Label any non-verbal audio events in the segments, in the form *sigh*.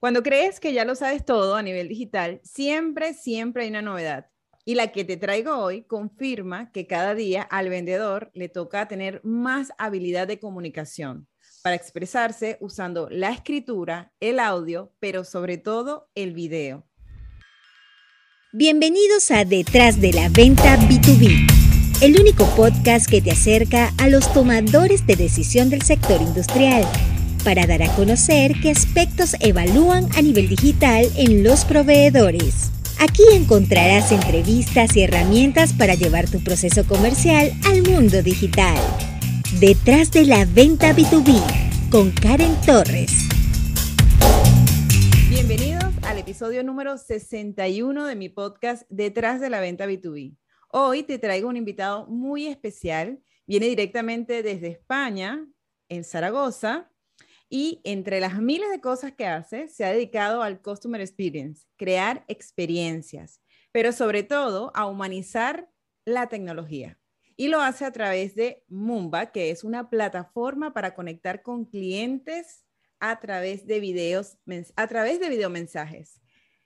Cuando crees que ya lo sabes todo a nivel digital, siempre, siempre hay una novedad. Y la que te traigo hoy confirma que cada día al vendedor le toca tener más habilidad de comunicación para expresarse usando la escritura, el audio, pero sobre todo el video. Bienvenidos a Detrás de la Venta B2B, el único podcast que te acerca a los tomadores de decisión del sector industrial para dar a conocer qué aspectos evalúan a nivel digital en los proveedores. Aquí encontrarás entrevistas y herramientas para llevar tu proceso comercial al mundo digital. Detrás de la venta B2B con Karen Torres. Bienvenidos al episodio número 61 de mi podcast Detrás de la venta B2B. Hoy te traigo un invitado muy especial. Viene directamente desde España, en Zaragoza, y entre las miles de cosas que hace, se ha dedicado al Customer Experience, crear experiencias, pero sobre todo a humanizar la tecnología. Y lo hace a través de Mumba, que es una plataforma para conectar con clientes a través de videos, a través de videomensajes.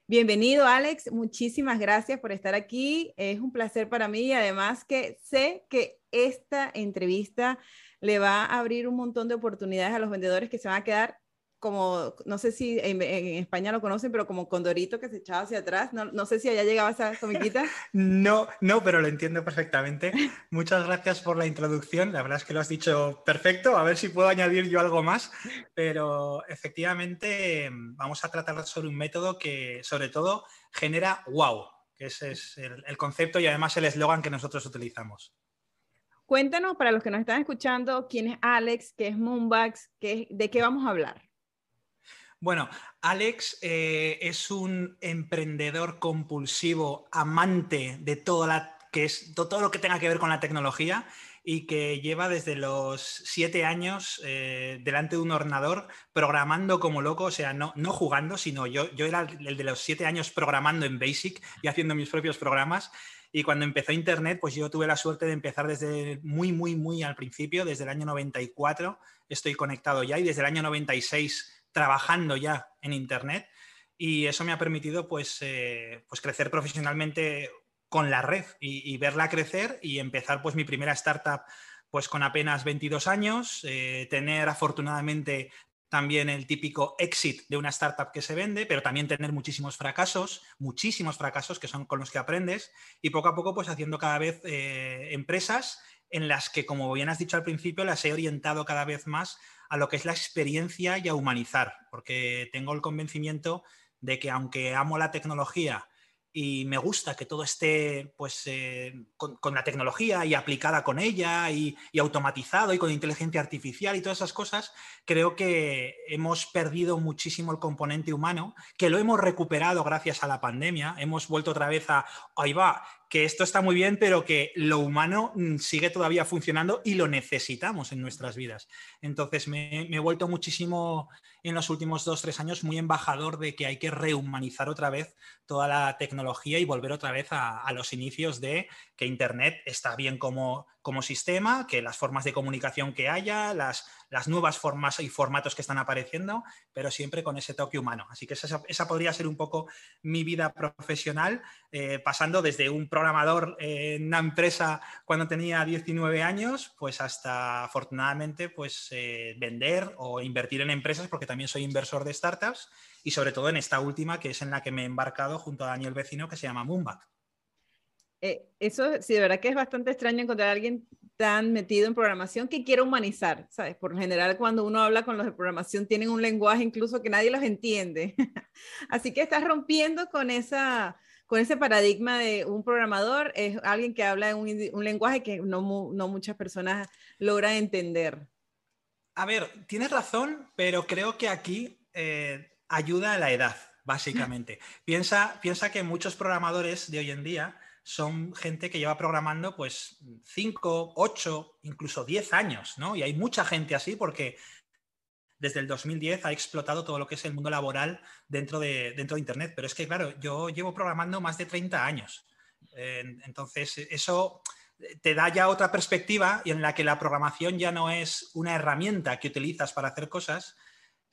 Bienvenido, Alex. Muchísimas gracias por estar aquí. Es un placer para mí y además que sé que esta entrevista le va a abrir un montón de oportunidades a los vendedores que se van a quedar como, no sé si en, España lo conocen, pero como condorito que se echaba hacia atrás. No, no sé si allá llegaba esa comiquita. *laughs* no, no, pero lo entiendo perfectamente. Muchas gracias por la introducción. La verdad es que lo has dicho perfecto. A ver si puedo añadir yo algo más. Pero efectivamente vamos a tratar sobre un método que sobre todo genera wow, que ese es el, el concepto y además el eslogan que nosotros utilizamos. Cuéntanos para los que nos están escuchando, quién es Alex, qué es Moonbax, qué, de qué vamos a hablar. Bueno, Alex eh, es un emprendedor compulsivo, amante de todo lo que tenga que ver con la tecnología y que lleva desde los siete años eh, delante de un ordenador programando como loco, o sea, no, no jugando, sino yo, yo era el de los siete años programando en Basic y haciendo mis propios programas y cuando empezó Internet, pues yo tuve la suerte de empezar desde muy, muy, muy al principio, desde el año 94 estoy conectado ya y desde el año 96 trabajando ya en Internet. Y eso me ha permitido pues, eh, pues crecer profesionalmente con la red y, verla crecer y empezar pues mi primera startup pues con apenas 22 años, eh, tener afortunadamente también el típico exit de una startup que se vende, pero también tener muchísimos fracasos, muchísimos fracasos que son con los que aprendes y poco a poco pues haciendo cada vez eh, empresas en las que, como bien has dicho al principio, las he orientado cada vez más a lo que es la experiencia y a humanizar, porque tengo el convencimiento de que aunque amo la tecnología y me gusta que todo esté pues, eh, con, la tecnología y aplicada con ella y, automatizado y con inteligencia artificial y todas esas cosas, creo que hemos perdido muchísimo el componente humano, que lo hemos recuperado gracias a la pandemia, hemos vuelto otra vez a, ahí va, que esto está muy bien, pero que lo humano mm, sigue todavía funcionando y lo necesitamos en nuestras vidas. Entonces me, he vuelto muchísimo en los últimos dos, tres años muy embajador de que hay que rehumanizar otra vez toda la tecnología y volver otra vez a los inicios de que Internet está bien como, como sistema, que las formas de comunicación que haya, las, las nuevas formas y formatos que están apareciendo, pero siempre con ese toque humano. Así que esa, esa podría ser un poco mi vida profesional, eh, pasando desde un programador en una empresa cuando tenía 19 años, pues hasta afortunadamente pues, eh, vender o invertir en empresas, porque también soy inversor de startups, y sobre todo en esta última, que es en la que me he embarcado junto a Daniel Vecino, que se llama Moonback. Eh, eso sí, de verdad que es bastante extraño encontrar a alguien tan metido en programación que quiera humanizar, ¿sabes? Por lo general, cuando uno habla con los de programación, tienen un lenguaje incluso que nadie los entiende. *laughs* Así que estás rompiendo con, esa, con ese paradigma de un programador, es alguien que habla en un, lenguaje que no, no muchas personas logran entender. A ver, tienes razón, pero creo que aquí eh, ayuda a la edad, básicamente. *laughs* piensa, piensa que muchos programadores de hoy en día son gente que lleva programando pues 5, 8, incluso 10 años, ¿no? Y hay mucha gente así porque desde el 2010 ha explotado todo lo que es el mundo laboral dentro de, dentro de Internet. Pero es que, claro, yo llevo programando más de 30 años. entonces, eso te da ya otra perspectiva y en la que la programación ya no es una herramienta que utilizas para hacer cosas,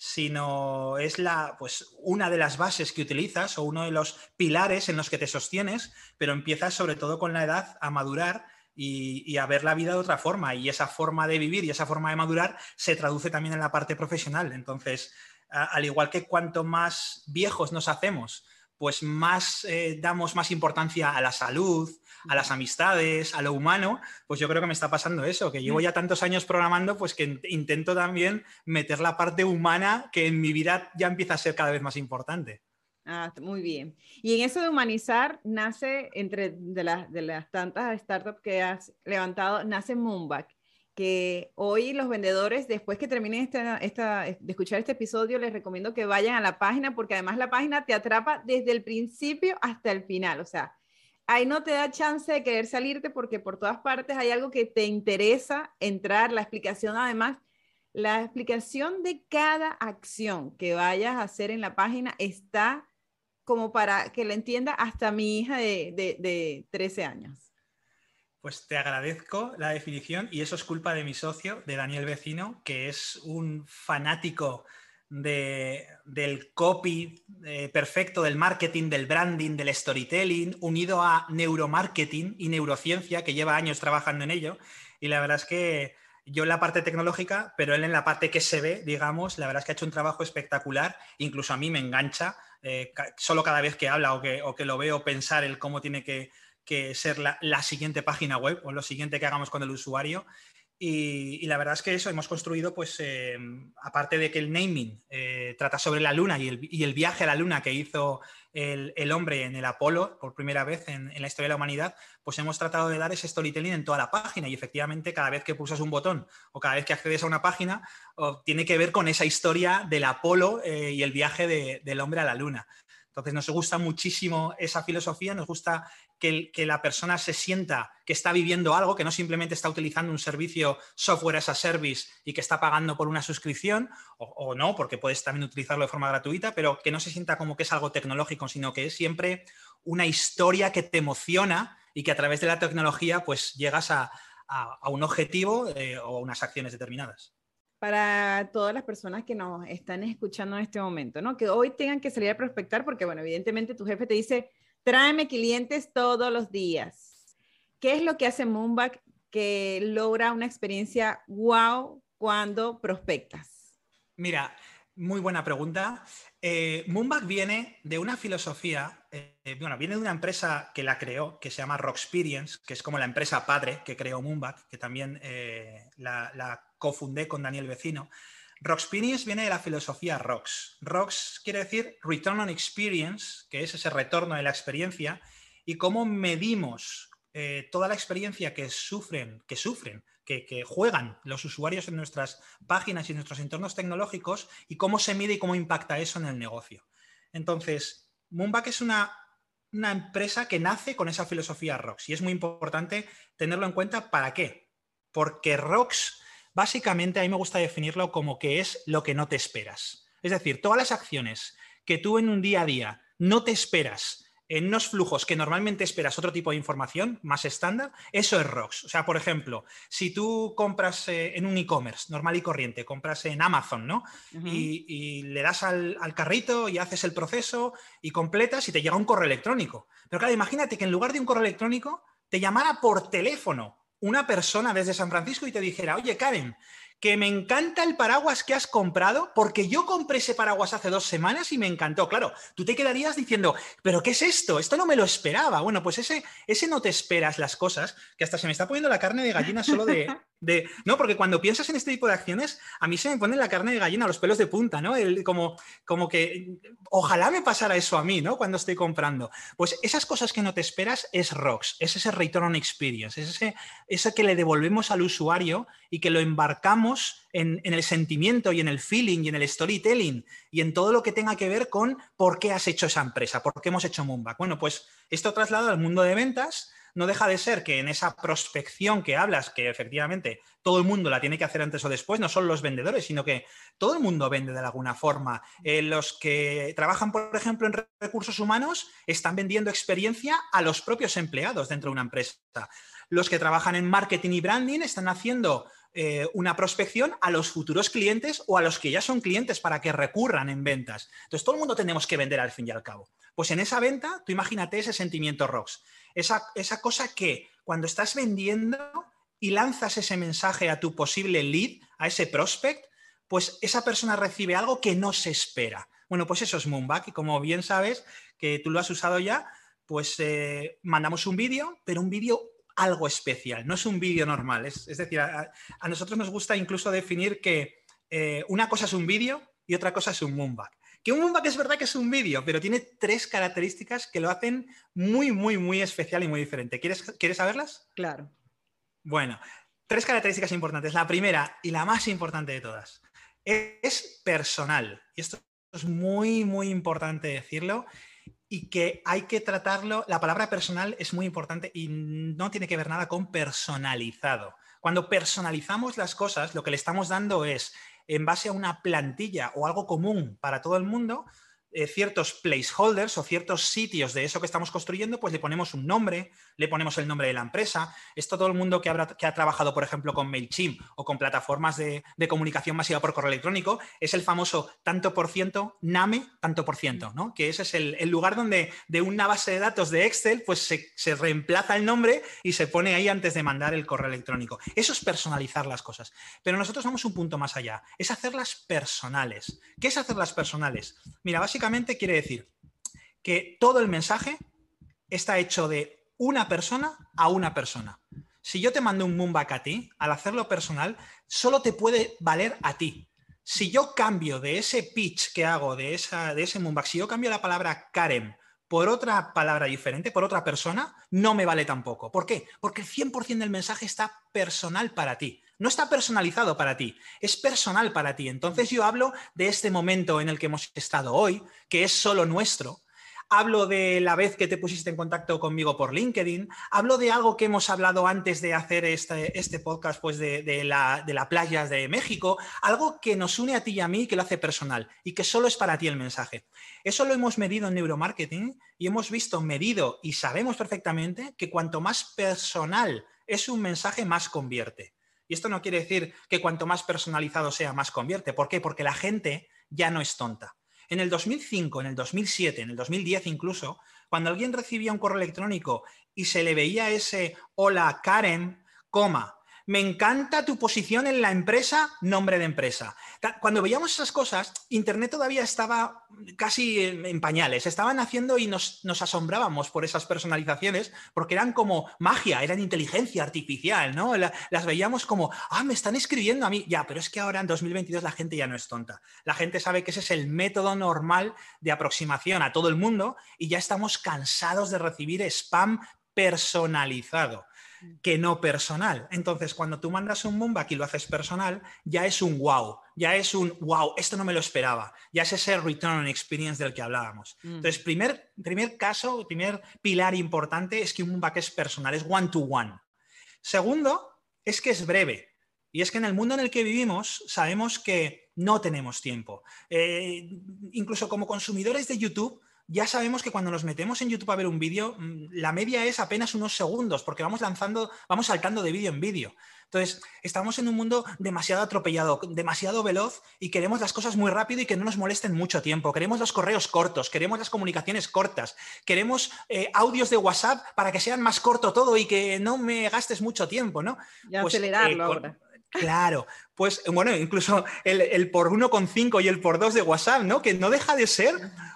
sino es la, pues, una de las bases que utilizas o uno de los pilares en los que te sostienes, pero empiezas sobre todo con la edad a madurar y, a ver la vida de otra forma. Y esa forma de vivir y esa forma de madurar se traduce también en la parte profesional. Entonces, al igual que cuanto más viejos nos hacemos, pues más eh, damos más importancia a la salud, a las amistades, a lo humano, pues yo creo que me está pasando eso, que llevo ya tantos años programando, pues que intento también meter la parte humana que en mi vida ya empieza a ser cada vez más importante. Ah, muy bien. Y en eso de humanizar nace, entre de, las, de las tantas startups que has levantado, nace Moonback, que hoy los vendedores, después que terminen esta, esta, de escuchar este episodio, les recomiendo que vayan a la página, porque además la página te atrapa desde el principio hasta el final. O sea, ahí no te da chance de querer salirte porque por todas partes hay algo que te interesa entrar, la explicación además, la explicación de cada acción que vayas a hacer en la página está como para que la entienda hasta mi hija de, de, de 13 años. Pues te agradezco la definición y eso es culpa de mi socio, de Daniel Vecino, que es un fanático del copy eh, perfecto, del marketing, del branding, del storytelling, unido a neuromarketing y neurociencia, que lleva años trabajando en ello. Y la verdad es que yo en la parte tecnológica, pero él en la parte que se ve, digamos, la verdad es que ha hecho un trabajo espectacular. Incluso a mí me engancha eh, solo cada vez que habla o que, o que, lo veo pensar el cómo tiene que, ser la, la, siguiente página web o lo siguiente que hagamos con el usuario. Y, la verdad es que eso hemos construido, pues, eh, aparte de que el naming eh, trata sobre la luna y el, viaje a la luna que hizo el, hombre en el Apolo por primera vez en, la historia de la humanidad, pues hemos tratado de dar ese storytelling en toda la página y efectivamente cada vez que pulsas un botón o cada vez que accedes a una página tiene que ver con esa historia del Apolo eh, y el viaje del hombre a la luna. Entonces nos gusta muchísimo esa filosofía, nos gusta que, la persona se sienta que está viviendo algo, que no simplemente está utilizando un servicio software as a service y que está pagando por una suscripción, o, no, porque puedes también utilizarlo de forma gratuita, pero que no se sienta como que es algo tecnológico, sino que es siempre una historia que te emociona y que a través de la tecnología pues llegas a, un objetivo eh, o unas acciones determinadas para todas las personas que nos están escuchando en este momento, ¿no? Que hoy tengan que salir a prospectar porque, bueno, evidentemente tu jefe te dice, tráeme clientes todos los días. ¿Qué es lo que hace Moonback que logra una experiencia wow cuando prospectas? Mira, muy buena pregunta. Eh, viene de una filosofía, eh, bueno, viene de una empresa que la creó, que se llama Rocksperience, que es como la empresa padre que creó Moonback, que también eh, la, la cofundé con Daniel Vecino. Rocksperience viene de la filosofía ROX. ROX quiere decir Return on Experience, que es ese retorno de la experiencia, y cómo medimos eh, toda la experiencia que sufren, que sufren, que, juegan los usuarios en nuestras páginas y en nuestros entornos tecnológicos y cómo se mide y cómo impacta eso en el negocio. Entonces, Moonback es una empresa que nace con esa filosofía ROX y es muy importante tenerlo en cuenta. ¿Para qué? Porque ROX Básicamente a mí me gusta definirlo como que es lo que no te esperas. Es decir, todas las acciones que tú en un día a día no te esperas en unos flujos que normalmente esperas otro tipo de información más estándar, eso es ROX. O sea, por ejemplo, si tú compras eh, en un e-commerce normal y corriente, compras en Amazon, ¿no? y, le das al, al, carrito y haces el proceso y completas y te llega un correo electrónico. Pero claro, imagínate que en lugar de un correo electrónico te llamara por teléfono una persona desde San Francisco y te dijera, oye Karen, que me encanta el paraguas que has comprado, porque yo compré ese paraguas hace dos semanas y me encantó. Claro, tú te quedarías diciendo, ¿pero qué es esto? Esto no me lo esperaba. Bueno, pues ese, ese no te esperas las cosas, que hasta se me está poniendo la carne de gallina solo de, de... No, porque cuando piensas en este tipo de acciones, a mí se me pone la carne de gallina, los pelos de punta, ¿no? El, como, como que, ojalá me pasara eso a mí, ¿no? Cuando estoy comprando. Pues esas cosas que no te esperas es ROX, es ese return on experience, es ese, ese que le devolvemos al usuario y que lo embarcamos en, el sentimiento y en el feeling y en el storytelling y en todo lo que tenga que ver con por qué has hecho esa empresa, por qué hemos hecho Moonback. Bueno, pues esto traslado al mundo de ventas no deja de ser que en esa prospección que hablas, que efectivamente todo el mundo la tiene que hacer antes o después, no solo los vendedores, sino que todo el mundo vende de alguna forma. Eh, los que trabajan, por ejemplo, en recursos humanos están vendiendo experiencia a los propios empleados dentro de una empresa. Los que trabajan en marketing y branding están haciendo eh, una prospección a los futuros clientes o a los que ya son clientes para que recurran en ventas. Entonces, todo el mundo tenemos que vender al fin y al cabo. Pues en esa venta, tú imagínate ese sentimiento ROX, esa, esa cosa que cuando estás vendiendo y lanzas ese mensaje a tu posible lead, a ese prospect, pues esa persona recibe algo que no se espera. Bueno, pues eso es Moonback y como bien sabes que tú lo has usado ya, pues eh, mandamos un vídeo, pero un vídeo algo especial, no es un vídeo normal. Es, decir, a, nosotros nos gusta incluso definir que eh, una cosa es un vídeo y otra cosa es un Moonback. Que un Moonback es verdad que es un vídeo, pero tiene tres características que lo hacen muy, muy, muy especial y muy diferente. ¿Quieres, ¿quieres saberlas? Claro. Bueno, tres características importantes. La primera y la más importante de todas es personal. Y esto es muy, muy importante decirlo y que hay que tratarlo, la palabra personal es muy importante y no tiene que ver nada con personalizado. Cuando personalizamos las cosas, lo que le estamos dando es, en base a una plantilla o algo común para todo el mundo, eh, ciertos placeholders o ciertos sitios de eso que estamos construyendo, pues le ponemos un nombre, le ponemos el nombre de la empresa. Esto todo el mundo que, ha trabajado, por ejemplo, con MailChimp o con plataformas de, comunicación masiva por correo electrónico, es el famoso tanto por ciento, NAME, tanto por ciento, ¿no? Que ese es el, lugar donde de una base de datos de Excel, pues se reemplaza el nombre y se pone ahí antes de mandar el correo electrónico. Eso es personalizar las cosas. Pero nosotros vamos un punto más allá, es hacerlas personales. ¿Qué es hacerlas personales? Mira, básicamente básicamente quiere decir que todo el mensaje está hecho de una persona a una persona. Si yo te mando un Moonback a ti, al hacerlo personal, solo te puede valer a ti. Si yo cambio de ese pitch que hago, de, esa, de ese Moonback, si yo cambio la palabra Karen por otra palabra diferente, por otra persona, no me vale tampoco. ¿Por qué? Porque el 100% del mensaje está personal para ti no está personalizado para ti, es personal para ti. Entonces yo hablo de este momento en el que hemos estado hoy, que es solo nuestro. Hablo de la vez que te pusiste en contacto conmigo por LinkedIn. Hablo de algo que hemos hablado antes de hacer este, este podcast, pues de, la, de la playa de México. Algo que nos une a ti y a mí, que lo hace personal y que solo es para ti el mensaje. Eso lo hemos medido en neuromarketing y hemos visto medido y sabemos perfectamente que cuanto más personal es un mensaje, más convierte. Y esto no quiere decir que cuanto más personalizado sea, más convierte. ¿Por qué? Porque la gente ya no es tonta. En el 2005, en el 2007, en el 2010 incluso, cuando alguien recibía un correo electrónico y se le veía ese hola Karen, coma, me encanta tu posición en la empresa, nombre de empresa. Cuando veíamos esas cosas, Internet todavía estaba casi en pañales, estaban haciendo y nos, asombrábamos por esas personalizaciones, porque eran como magia, eran inteligencia artificial, ¿no? las veíamos como, ah, me están escribiendo a mí. Ya, pero es que ahora en 2022 la gente ya no es tonta. La gente sabe que ese es el método normal de aproximación a todo el mundo y ya estamos cansados de recibir spam personalizado que no personal. Entonces, cuando tú mandas un Moonback y lo haces personal, ya es un wow, ya es un wow, esto no me lo esperaba, ya es ese return on experience del que hablábamos. Mm. Entonces, primer, primer caso, primer pilar importante es que un Moonback es personal, es one-to-one. Segundo, es que es breve. Y es que en el mundo en el que vivimos sabemos que no tenemos tiempo. Eh, incluso como consumidores de YouTube, ya sabemos que cuando nos metemos en YouTube a ver un vídeo, mm, la media es apenas unos segundos, porque vamos lanzando, vamos saltando de vídeo en vídeo. Entonces, estamos en un mundo demasiado atropellado, demasiado veloz y queremos las cosas muy rápido y que no nos molesten mucho tiempo. Queremos los correos cortos, queremos las comunicaciones cortas, queremos eh, audios de WhatsApp para que sean más corto todo y que no me gastes mucho tiempo, ¿no? Y pues, acelerarlo eh, ahora. Claro, pues bueno, incluso el, el por 1,5 y el por 2 de WhatsApp, ¿no? Que no deja de ser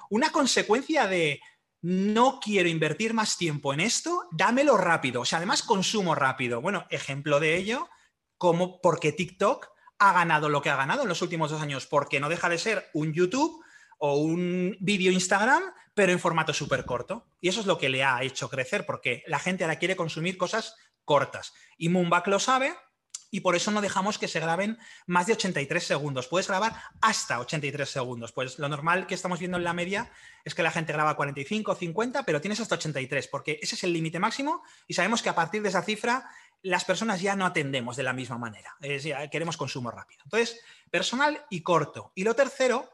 una consecuencia de no quiero invertir más tiempo en esto, dámelo rápido. O sea, además consumo rápido. Bueno, ejemplo de ello, como porque TikTok ha ganado lo que ha ganado en los últimos dos años, porque no deja de ser un YouTube o un vídeo Instagram, pero en formato súper corto. Y eso es lo que le ha hecho crecer, porque la gente ahora quiere consumir cosas cortas. Y Moonback lo sabe, y por eso no dejamos que se graben más de 83 segundos. Puedes grabar hasta 83 segundos. Pues lo normal que estamos viendo en la media es que la gente graba 45, 50, pero tienes hasta 83, porque ese es el límite máximo y sabemos que a partir de esa cifra las personas ya no atendemos de la misma manera. queremos consumo rápido. Entonces, personal y corto. Y lo tercero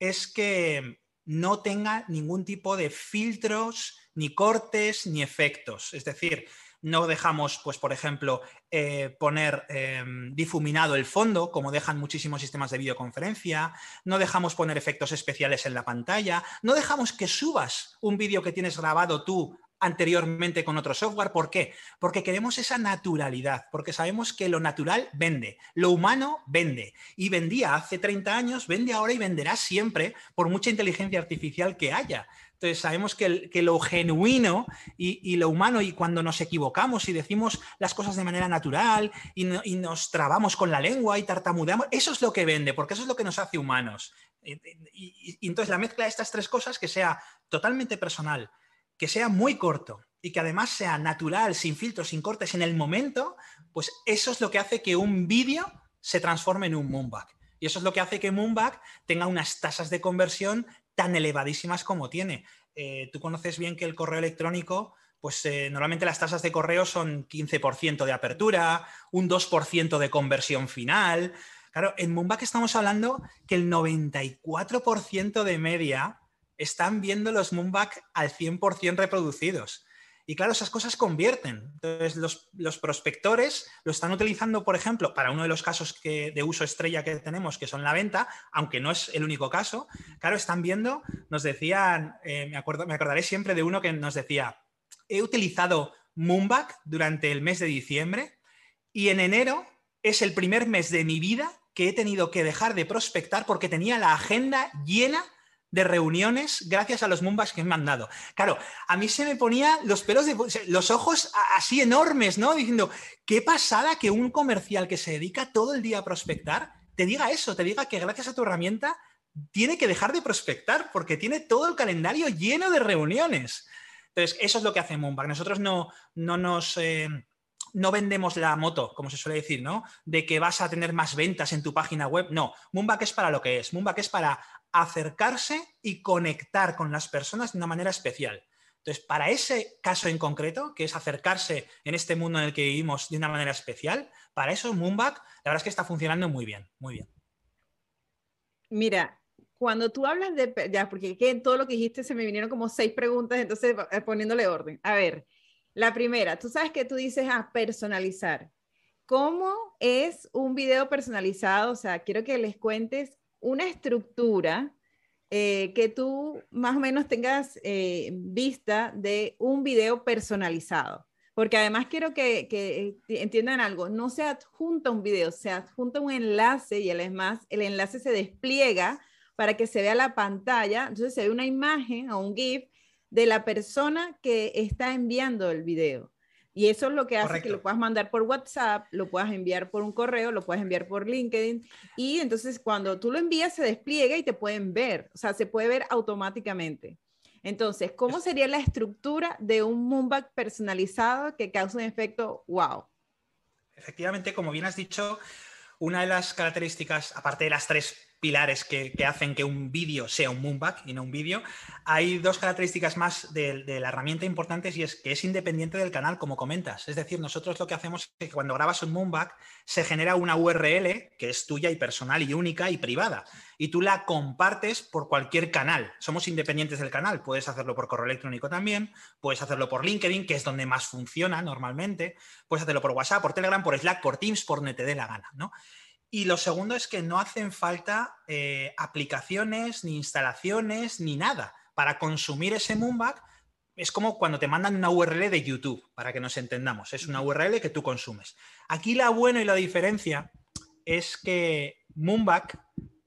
es que no tenga ningún tipo de filtros, ni cortes, ni efectos. Es decir, no dejamos, pues, por ejemplo, eh, poner em, difuminado el fondo, como dejan muchísimos sistemas de videoconferencia, no dejamos poner efectos especiales en la pantalla, no dejamos que subas un vídeo que tienes grabado tú anteriormente con otro software. ¿Por qué? Porque queremos esa naturalidad, porque sabemos que lo natural vende, lo humano vende. Y vendía hace 30 años, vende ahora y venderá siempre por mucha inteligencia artificial que haya. Entonces sabemos que, lo genuino y, lo humano y cuando nos equivocamos y decimos las cosas de manera natural y, nos trabamos con la lengua y tartamudeamos, eso es lo que vende, porque eso es lo que nos hace humanos. y entonces la mezcla de estas tres cosas que sea totalmente personal, que sea muy corto y que además sea natural, sin filtros, sin cortes en el momento, pues eso es lo que hace que un vídeo se transforme en un Moonback. Y eso es lo que hace que Moonback tenga unas tasas de conversión tan elevadísimas como tiene. Eh, tú conoces bien que el correo electrónico, pues eh, normalmente las tasas de correo son 15% de apertura, un 2% de conversión final. Claro, en Moonback estamos hablando que el 94% de media están viendo los Moonback al 100% reproducidos. Y claro, esas cosas convierten. Entonces, los, prospectores lo están utilizando, por ejemplo, para uno de los casos de uso estrella que tenemos, que son la venta, aunque no es el único caso. Claro, están viendo, nos decían, eh, me, acuerdo, me acordaré siempre de uno que nos decía, he utilizado Moonback durante el mes de diciembre y en enero es el primer mes de mi vida que he tenido que dejar de prospectar porque tenía la agenda llena de reuniones gracias a los Mumbas que me han dado. Claro, a mí se me ponía los pelos de los ojos así enormes, ¿no? Diciendo, qué pasada que un comercial que se dedica todo el día a prospectar te diga eso, te diga que gracias a tu herramienta tiene que dejar de prospectar porque tiene todo el calendario lleno de reuniones. Entonces, eso es lo que hace Moonback. Nosotros no, no nos... Eh, no vendemos la moto, como se suele decir, ¿no? De que vas a tener más ventas en tu página web. No, Moonback es para lo que es. Moonback es para acercarse y conectar con las personas de una manera especial. Entonces, para ese caso en concreto, que es acercarse en este mundo en el que vivimos de una manera especial, para eso Moonback, la verdad es que está funcionando muy bien, muy bien. Mira, cuando tú hablas de, ya, porque en todo lo que dijiste se me vinieron como seis preguntas, entonces eh, poniéndole orden. A ver, la primera, tú sabes que tú dices a ah, personalizar. ¿Cómo es un video personalizado? O sea, quiero que les cuentes una estructura eh, que tú más o menos tengas eh, vista de un video personalizado. Porque además quiero que, que, entiendan algo, no se adjunta un video, se adjunta un enlace y además el enlace se despliega para que se vea la pantalla, entonces se ve una imagen o un GIF de la persona que está enviando el video. Y eso es lo que hace que lo puedas mandar por WhatsApp, lo puedas enviar por un correo, lo puedas enviar por LinkedIn. Y entonces cuando tú lo envías se despliega y te pueden ver, o sea, se puede ver automáticamente. Entonces, ¿cómo sería la estructura de un Moonback personalizado que causa un efecto wow? Efectivamente, como bien has dicho, una de las características, aparte de las tres pilares que, hacen que un vídeo sea un moonback y no un vídeo. Hay dos características más de, la herramienta importantes y es que es independiente del canal, como comentas. Es decir, nosotros lo que hacemos es que cuando grabas un moonback se genera una URL que es tuya y personal y única y privada. Y tú la compartes por cualquier canal. Somos independientes del canal. Puedes hacerlo por correo electrónico también, puedes hacerlo por LinkedIn, que es donde más funciona normalmente, puedes hacerlo por WhatsApp, por Telegram, por Slack, por Teams, por donde te dé la gana. ¿no? Y lo segundo es que no hacen falta eh, aplicaciones, ni instalaciones, ni nada para consumir ese Moonback. Es como cuando te mandan una URL de YouTube, para que nos entendamos. Es una URL que tú consumes. Aquí la buena y la diferencia es que Moonback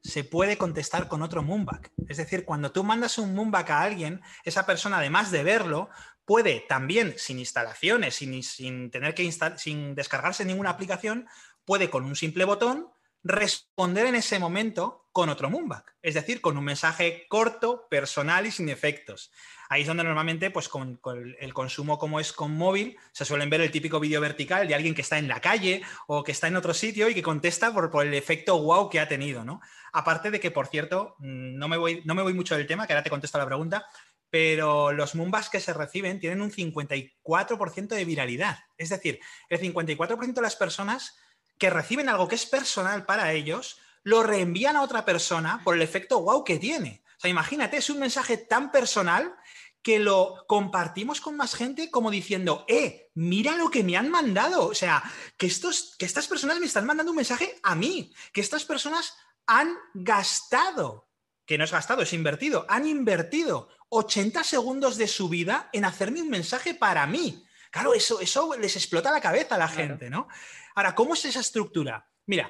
se puede contestar con otro Moonback. Es decir, cuando tú mandas un Moonback a alguien, esa persona, además de verlo, puede también, sin instalaciones, sin, sin tener que sin descargarse ninguna aplicación, puede con un simple botón responder en ese momento con otro Moonback, es decir, con un mensaje corto, personal y sin efectos. Ahí es donde normalmente, pues con, el consumo como es con móvil, se suelen ver el típico vídeo vertical de alguien que está en la calle o que está en otro sitio y que contesta por, el efecto wow que ha tenido, ¿no? Aparte de que, por cierto, mm, no me voy, no me voy mucho del tema, que ahora te contesto la pregunta, pero los Moonbacks que se reciben tienen un 54% de viralidad. Es decir, el 54% de las personas que reciben algo que es personal para ellos, lo reenvían a otra persona por el efecto wow que tiene. O sea, imagínate, es un mensaje tan personal que lo compartimos con más gente como diciendo, eh, mira lo que me han mandado. O sea, que, estos, que estas personas me están mandando un mensaje a mí, que estas personas han gastado, que no es gastado, es invertido, han invertido 80 segundos de su vida en hacerme un mensaje para mí. Claro, eso, eso les explota la cabeza a la gente, ¿no? Ahora, ¿cómo es esa estructura? Mira,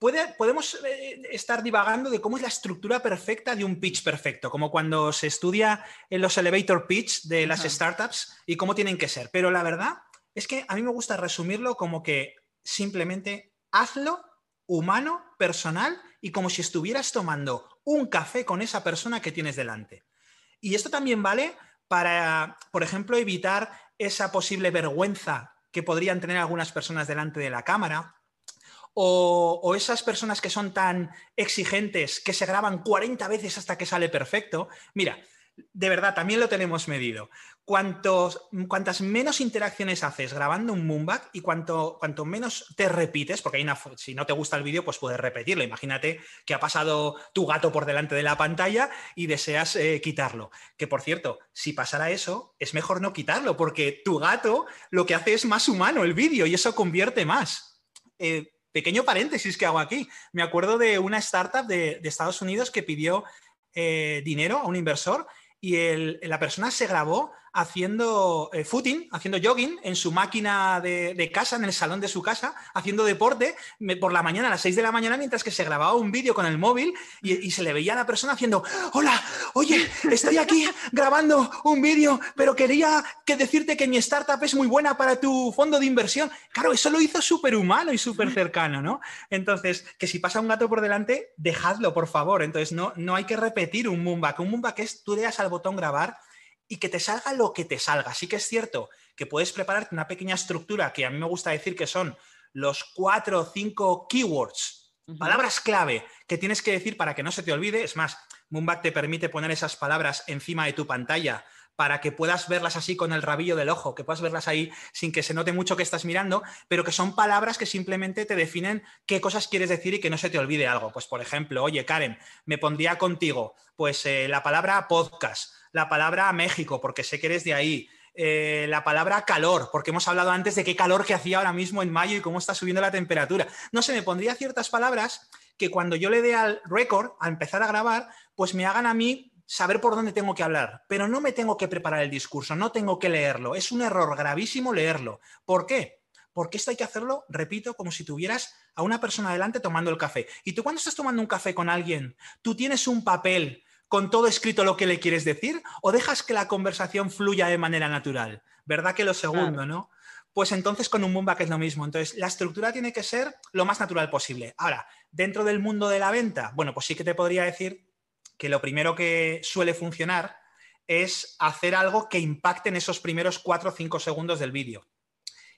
podemos eh, estar divagando de cómo es la estructura perfecta de un pitch perfecto, como cuando se estudia en los elevator pitch de las startups y cómo tienen que ser. Pero la verdad es que a mí me gusta resumirlo como que simplemente hazlo humano, personal y como si estuvieras tomando un café con esa persona que tienes delante. Y esto también vale para, por ejemplo, evitar esa posible vergüenza que podrían tener algunas personas delante de la cámara o, esas personas que son tan exigentes que se graban 40 veces hasta que sale perfecto. Mira, de verdad, también lo tenemos medido. Cuantos, cuantas menos interacciones haces grabando un Moonback y cuanto, cuanto menos te repites, porque hay una, si no te gusta el vídeo, pues puedes repetirlo. Imagínate que ha pasado tu gato por delante de la pantalla y deseas eh, quitarlo. Que por cierto, si pasara eso, es mejor no quitarlo, porque tu gato lo que hace es más humano el vídeo y eso convierte más. Eh, pequeño paréntesis que hago aquí. Me acuerdo de una startup de, Estados Unidos que pidió eh, dinero a un inversor y la persona se grabó haciendo eh, footing, haciendo jogging en su máquina de, casa, en el salón de su casa, haciendo deporte por la mañana, a las 6 de la mañana, mientras que se grababa un vídeo con el móvil y, se le veía a la persona haciendo, hola, oye, estoy aquí grabando un vídeo, pero quería que decirte que mi startup es muy buena para tu fondo de inversión. Claro, eso lo hizo súper humano y súper cercano, ¿no? Entonces, que si pasa un gato por delante, dejadlo, por favor. Entonces, no, no hay que repetir un moonback. Un moonback es, tú le das al botón grabar y que te salga lo que te salga. Sí que es cierto que puedes prepararte una pequeña estructura que a mí me gusta decir que son los cuatro o cinco keywords, palabras clave que tienes que decir para que no se te olvide. Es más, Moonback te permite poner esas palabras encima de tu pantalla para que puedas verlas así con el rabillo del ojo, que puedas verlas ahí sin que se note mucho que estás mirando, pero que son palabras que simplemente te definen qué cosas quieres decir y que no se te olvide algo. Pues, por ejemplo, oye, Karen, me pondría contigo, pues eh, la palabra podcast la palabra México, porque sé que eres de ahí, eh, la palabra calor, porque hemos hablado antes de qué calor que hacía ahora mismo en mayo y cómo está subiendo la temperatura. No sé, me pondría ciertas palabras que cuando yo le dé al récord, a empezar a grabar, pues me hagan a mí saber por dónde tengo que hablar, pero no me tengo que preparar el discurso, no tengo que leerlo. Es un error gravísimo leerlo. ¿Por qué? Porque esto hay que hacerlo, repito, como si tuvieras a una persona delante tomando el café. Y tú cuando estás tomando un café con alguien, tú tienes un papel con todo escrito lo que le quieres decir o dejas que la conversación fluya de manera natural? ¿Verdad que lo segundo, no? Pues entonces con un que es lo mismo. Entonces, la estructura tiene que ser lo más natural posible. Ahora, dentro del mundo de la venta, bueno, pues sí que te podría decir que lo primero que suele funcionar es hacer algo que impacte en esos primeros 4 o 5 segundos del vídeo.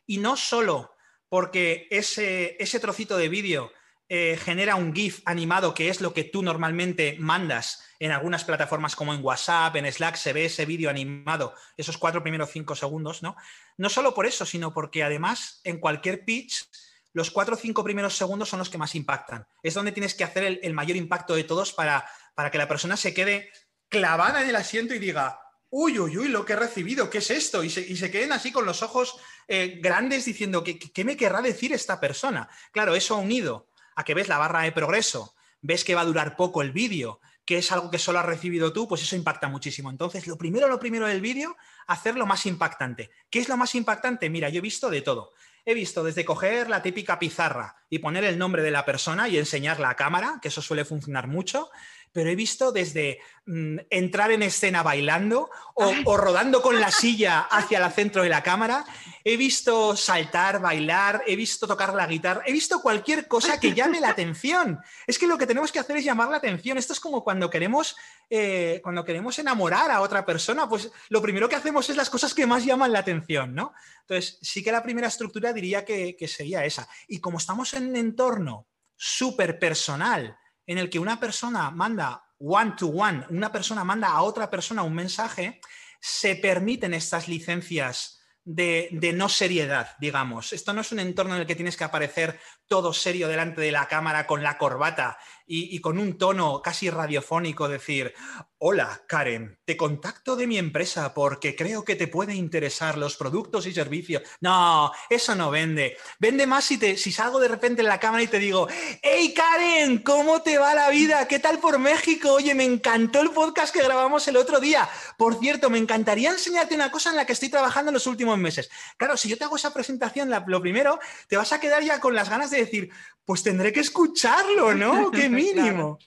Y no solo porque ese, ese trocito de vídeo eh, genera un GIF animado, que es lo que tú normalmente mandas en algunas plataformas como en WhatsApp, en Slack, se ve ese vídeo animado, esos cuatro primeros cinco segundos, ¿no? No solo por eso, sino porque además en cualquier pitch los cuatro o cinco primeros segundos son los que más impactan. Es donde tienes que hacer el, mayor impacto de todos para, para que la persona se quede clavada en el asiento y diga, uy, uy, uy, lo que he recibido, ¿qué es esto? Y se, queden así con los ojos eh, grandes diciendo, ¿qué, ¿qué, me querrá decir esta persona? Claro, eso unido a que ves la barra de progreso, ves que va a durar poco el vídeo, que es algo que solo has recibido tú, pues eso impacta muchísimo. Entonces, lo primero, lo primero del vídeo, hacer lo más impactante. ¿Qué es lo más impactante? Mira, yo he visto de todo. He visto desde coger la típica pizarra y poner el nombre de la persona y enseñarla a cámara, que eso suele funcionar mucho, pero he visto desde mm, entrar en escena bailando o, rodando con la *laughs* silla hacia el centro de la cámara, he visto saltar, bailar, he visto tocar la guitarra, he visto cualquier cosa que llame la *laughs* atención. Es que lo que tenemos que hacer es llamar la atención. Esto es como cuando queremos, eh, cuando queremos enamorar a otra persona, pues lo primero que hacemos es las cosas que más llaman la atención, ¿no? Entonces, sí que la primera estructura diría que, que sería esa. Y como estamos en un entorno súper personal, en el que una persona manda one to one, una persona manda a otra persona un mensaje, se permiten estas licencias de, no seriedad, digamos. Esto no es un entorno en el que tienes que aparecer todo serio delante de la cámara con la corbata y, con un tono casi radiofónico decir, hola Karen, te contacto de mi empresa porque creo que te puede interesar los productos y servicios. No, eso no vende. Vende más si, te, si salgo de repente en la cámara y te digo, hey Karen, ¿cómo te va la vida? ¿Qué tal por México? Oye, me encantó el podcast que grabamos el otro día. Por cierto, me encantaría enseñarte una cosa en la que estoy trabajando en los últimos meses. Claro, si yo te hago esa presentación, lo primero, te vas a quedar ya con las ganas de decir, pues tendré que escucharlo, ¿no? ¡Qué mínimo!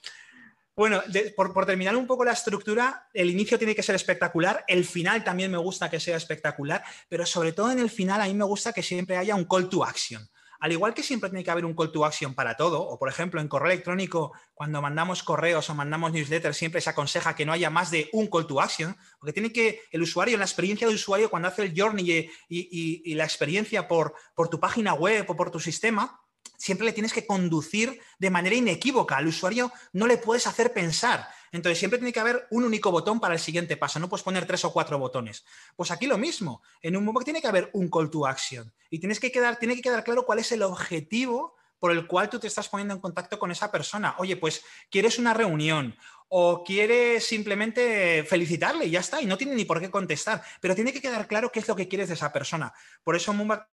Bueno, por, terminar un poco la estructura, el inicio tiene que ser espectacular, el final también me gusta que sea espectacular, pero sobre todo en el final a mí me gusta que siempre haya un call to action. Al igual que siempre tiene que haber un call to action para todo, o por ejemplo en correo electrónico, cuando mandamos correos o mandamos newsletters, siempre se aconseja que no haya más de un call to action, porque tiene que el usuario, la experiencia del usuario, cuando hace el journey y, la experiencia por, por tu página web o por tu sistema, siempre le tienes que conducir de manera inequívoca. Al usuario no le puedes hacer pensar. Entonces, siempre tiene que haber un único botón para el siguiente paso. No puedes poner tres o cuatro botones. Pues aquí lo mismo. En un momento tiene que haber un call to action. Y tienes que quedar, tiene que quedar claro cuál es el objetivo por el cual tú te estás poniendo en contacto con esa persona. Oye, pues quieres una reunión o quieres simplemente felicitarle y ya está, y no tiene ni por qué contestar, pero tiene que quedar claro qué es lo que quieres de esa persona. Por eso Moonback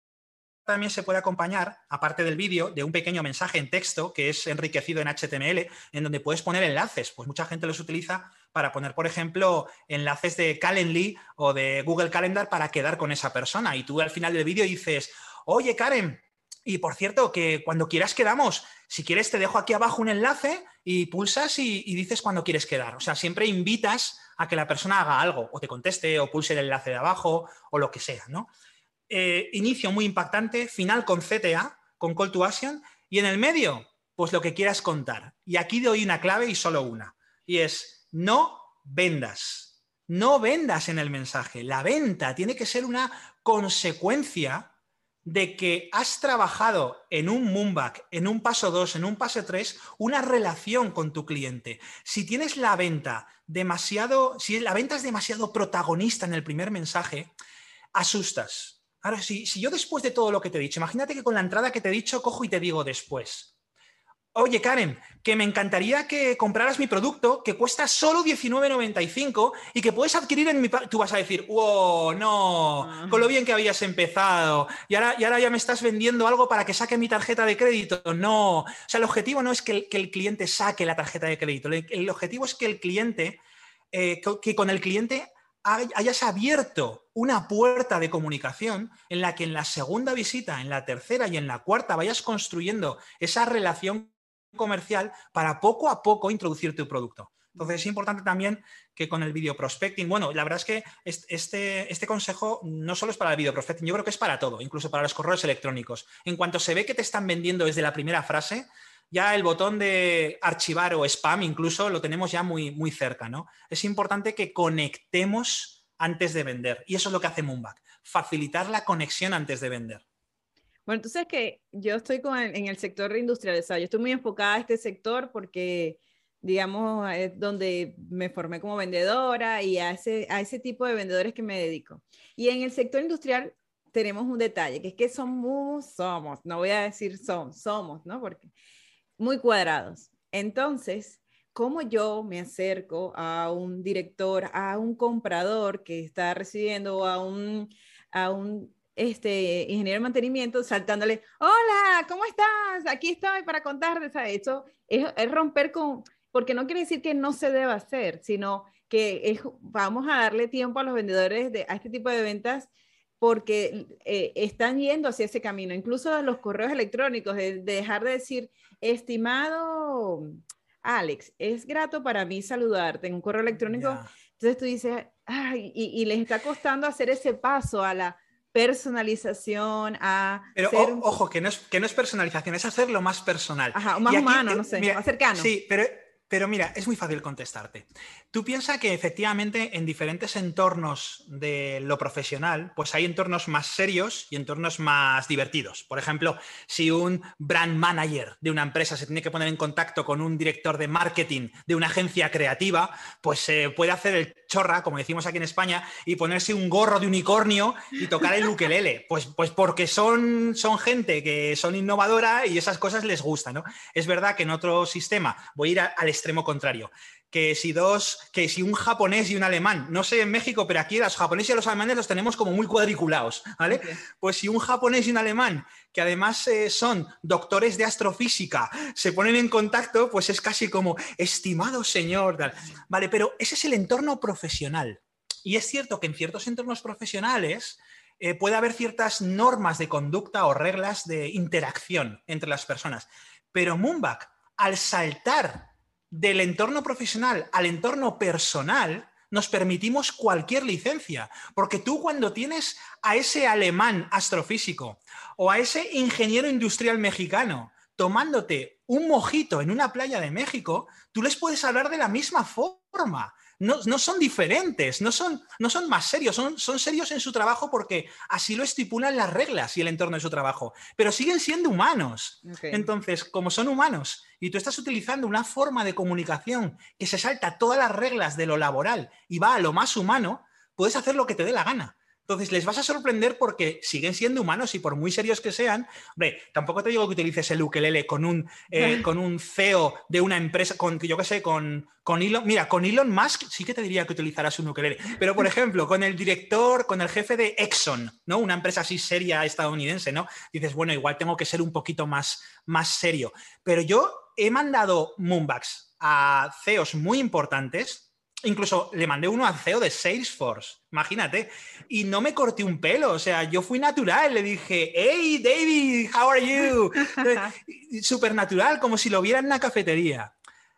también se puede acompañar, aparte del vídeo, de un pequeño mensaje en texto que es enriquecido en HTML, en donde puedes poner enlaces. Pues mucha gente los utiliza para poner, por ejemplo, enlaces de Calendly o de Google Calendar para quedar con esa persona. Y tú al final del vídeo dices, oye Karen, y por cierto, que cuando quieras quedamos, si quieres te dejo aquí abajo un enlace y pulsas y, y dices cuando quieres quedar. O sea, siempre invitas a que la persona haga algo, o te conteste, o pulse el enlace de abajo, o lo que sea, ¿no? Eh, inicio muy impactante, final con CTA, con Call to Action, y en el medio, pues lo que quieras contar. Y aquí doy una clave y solo una, y es no vendas. No vendas en el mensaje. La venta tiene que ser una consecuencia de que has trabajado en un Moonback, en un paso 2, en un paso 3, una relación con tu cliente. Si tienes la venta demasiado, si la venta es demasiado protagonista en el primer mensaje, asustas. Ahora, si, si yo después de todo lo que te he dicho, imagínate que con la entrada que te he dicho cojo y te digo después. Oye, Karen, que me encantaría que compraras mi producto que cuesta solo 19.95 y que puedes adquirir en mi... Tú vas a decir, wow, no, ah. con lo bien que habías empezado y ahora, y ahora ya me estás vendiendo algo para que saque mi tarjeta de crédito. No, o sea, el objetivo no es que el, cliente saque la tarjeta de crédito, el, objetivo es que el cliente, eh, que con el cliente hayas abierto una puerta de comunicación en la que en la segunda visita, en la tercera y en la cuarta vayas construyendo esa relación comercial para poco a poco introducir tu producto. Entonces es importante también que con el video prospecting, bueno, la verdad es que este, este consejo no solo es para el video prospecting, yo creo que es para todo, incluso para los correos electrónicos. En cuanto se ve que te están vendiendo desde la primera frase, ya el botón de archivar o spam incluso lo tenemos ya muy, muy cerca, ¿no? Es importante que conectemos antes de vender y eso es lo que hace Moonback, facilitar la conexión antes de vender. Bueno, entonces que yo estoy con en el sector industrializado, yo estoy muy enfocada a este sector porque, digamos, es donde me formé como vendedora y a ese, a ese tipo de vendedores que me dedico. Y en el sector industrial tenemos un detalle, que es que somos, somos, no voy a decir son, somos, ¿no? Porque muy cuadrados. Entonces, ¿cómo yo me acerco a un director, a un comprador que está recibiendo a un, a un este, ingeniero de mantenimiento saltándole, hola, ¿cómo estás? Aquí estoy para contarte. Eso es, es romper con, porque no quiere decir que no se deba hacer, sino que es, vamos a darle tiempo a los vendedores de, a este tipo de ventas porque eh, están yendo hacia ese camino. Incluso los correos electrónicos, de, dejar de decir, estimado Alex, es grato para mí saludarte en un correo electrónico. Entonces tú dices, ay, y, les está costando hacer ese paso a la personalización, a... Pero ojo, que no, es, que no es personalización, es hacerlo más personal. Ajá, más humano, no sé, más cercano. Sí, pero Pero mira, es muy fácil contestarte. Tú piensas que efectivamente en diferentes entornos de lo profesional, pues hay entornos más serios y entornos más divertidos. Por ejemplo, si un brand manager de una empresa se tiene que poner en contacto con un director de marketing de una agencia creativa, pues se puede hacer el chorra, como decimos aquí en España, y ponerse un gorro de unicornio y tocar el ukelele. Pues, pues porque son, son gente que son innovadora y esas cosas les gustan, ¿no? Es verdad que en otro sistema, voy a ir al extremo contrario, que si dos, que si un japonés y un alemán, no sé en México, pero aquí los japoneses y los alemanes los tenemos como muy cuadriculados, ¿vale? Pues si un japonés y un alemán, que además eh, son doctores de astrofísica, se ponen en contacto, pues es casi como, estimado señor, vale, pero ese es el entorno profesional. Y es cierto que en ciertos entornos profesionales eh, puede haber ciertas normas de conducta o reglas de interacción entre las personas, pero Moonback, al saltar del entorno profesional al entorno personal, nos permitimos cualquier licencia. Porque tú cuando tienes a ese alemán astrofísico o a ese ingeniero industrial mexicano tomándote un mojito en una playa de México, tú les puedes hablar de la misma forma no, son diferentes, no son, no son más serios, son, son, serios en su trabajo porque así lo estipulan las reglas y el entorno de su trabajo, pero siguen siendo humanos. Entonces, como son humanos y tú estás utilizando una forma de comunicación que se salta todas las reglas de lo laboral y va a lo más humano, puedes hacer lo que te dé la gana. Entonces les vas a sorprender porque siguen siendo humanos y por muy serios que sean, hombre, tampoco te digo que utilices el ukelele con un, eh, *laughs* con un CEO de una empresa, con, yo qué sé, con, con Elon, mira, con Elon Musk sí que te diría que utilizarás un ukelele, pero por *laughs* ejemplo, con el director, con el jefe de Exxon, ¿no? Una empresa así seria estadounidense, ¿no? Dices, bueno, igual tengo que ser un poquito más, más serio. Pero yo he mandado Moonbacks a CEOs muy importantes Incluso le mandé uno al CEO de Salesforce, imagínate, y no me corté un pelo, o sea, yo fui natural, le dije, hey David, how are you? *laughs* Súper natural, como si lo viera en una cafetería.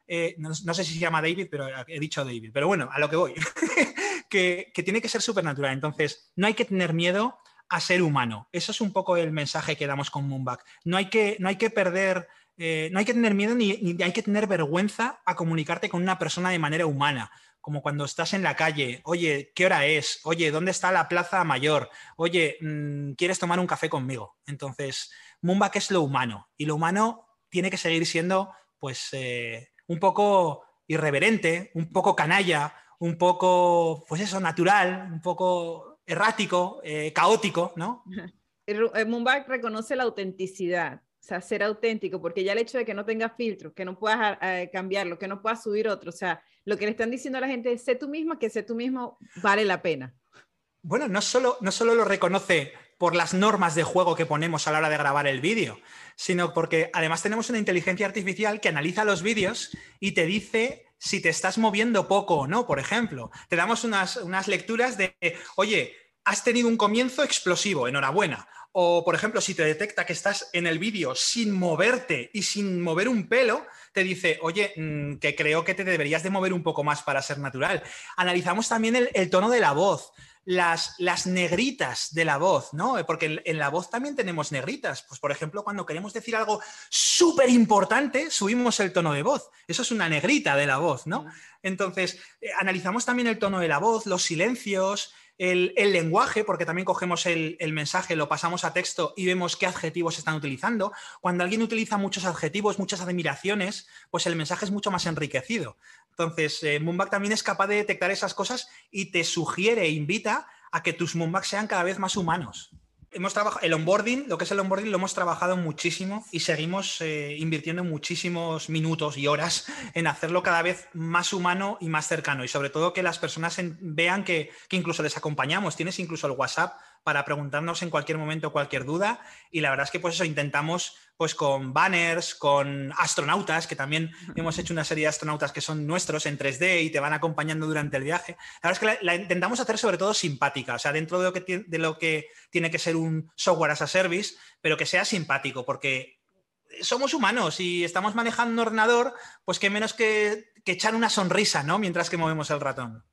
Eh, no, sé si se llama David, pero he dicho David, pero bueno, a lo que voy, *laughs* que, tiene que ser súper natural. Entonces, no hay que tener miedo a ser humano. Eso es un poco el mensaje que damos con Moonback. No hay que, no hay que perder... Eh, no hay que tener miedo ni, hay que tener vergüenza a comunicarte con una persona de manera humana como cuando estás en la calle, oye, ¿qué hora es? Oye, ¿dónde está la plaza mayor? Oye, mm, ¿quieres tomar un café conmigo? Entonces, Moonback es lo humano y lo humano tiene que seguir siendo pues eh, un poco irreverente, un poco canalla, un poco, pues eso, natural, un poco errático, eh, caótico, ¿no? *laughs* Moonback reconoce la autenticidad, o sea, ser auténtico, porque ya el hecho de que no tenga filtros, que no puedas eh, cambiarlo, que no puedas subir otro, o sea, lo que le están diciendo a la gente es, sé tú mismo, que sé tú mismo vale la pena. Bueno, no solo, no solo lo reconoce por las normas de juego que ponemos a la hora de grabar el vídeo, sino porque además tenemos una inteligencia artificial que analiza los vídeos y te dice si te estás moviendo poco o no, por ejemplo. Te damos unas, unas lecturas de, oye, has tenido un comienzo explosivo, enhorabuena. O, por ejemplo, si te detecta que estás en el vídeo sin moverte y sin mover un pelo, te dice, oye, mm, que creo que te deberías de mover un poco más para ser natural. Analizamos también el, tono de la voz. Las, las, negritas de la voz, ¿no? Porque en, la voz también tenemos negritas. Pues, por ejemplo, cuando queremos decir algo súper importante, subimos el tono de voz. Eso es una negrita de la voz, ¿no? Entonces, eh, analizamos también el tono de la voz, los silencios, el, lenguaje, porque también cogemos el, mensaje, lo pasamos a texto y vemos qué adjetivos están utilizando. Cuando alguien utiliza muchos adjetivos, muchas admiraciones, pues el mensaje es mucho más enriquecido. Entonces, eh, también es capaz de detectar esas cosas y te sugiere e invita a que tus Moonbacks sean cada vez más humanos hemos trabajado, el onboarding, lo que es el onboarding, lo hemos trabajado muchísimo y seguimos eh, invirtiendo muchísimos minutos y horas *laughs* en hacerlo cada vez más humano y más cercano. Y sobre todo que las personas vean que, que incluso les acompañamos. Tienes incluso el WhatsApp para preguntarnos en cualquier momento cualquier duda. Y la verdad es que pues eso intentamos pues con banners, con astronautas, que también hemos hecho una serie de astronautas que son nuestros en 3D y te van acompañando durante el viaje. La verdad es que la, intentamos hacer sobre todo simpática, o sea, dentro de lo, que, de lo que tiene que ser un software as a service, pero que sea simpático, porque somos humanos y estamos manejando un ordenador, pues qué menos que, que echar una sonrisa, ¿no? Mientras que movemos el ratón.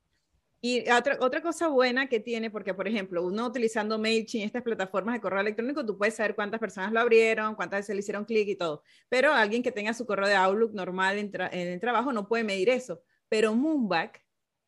Y otra, otra cosa buena que tiene, porque por ejemplo, uno utilizando MailChimp, estas plataformas de correo electrónico, tú puedes saber cuántas personas lo abrieron, cuántas veces le hicieron clic y todo. Pero alguien que tenga su correo de Outlook normal en, en el trabajo no puede medir eso. Pero Moonback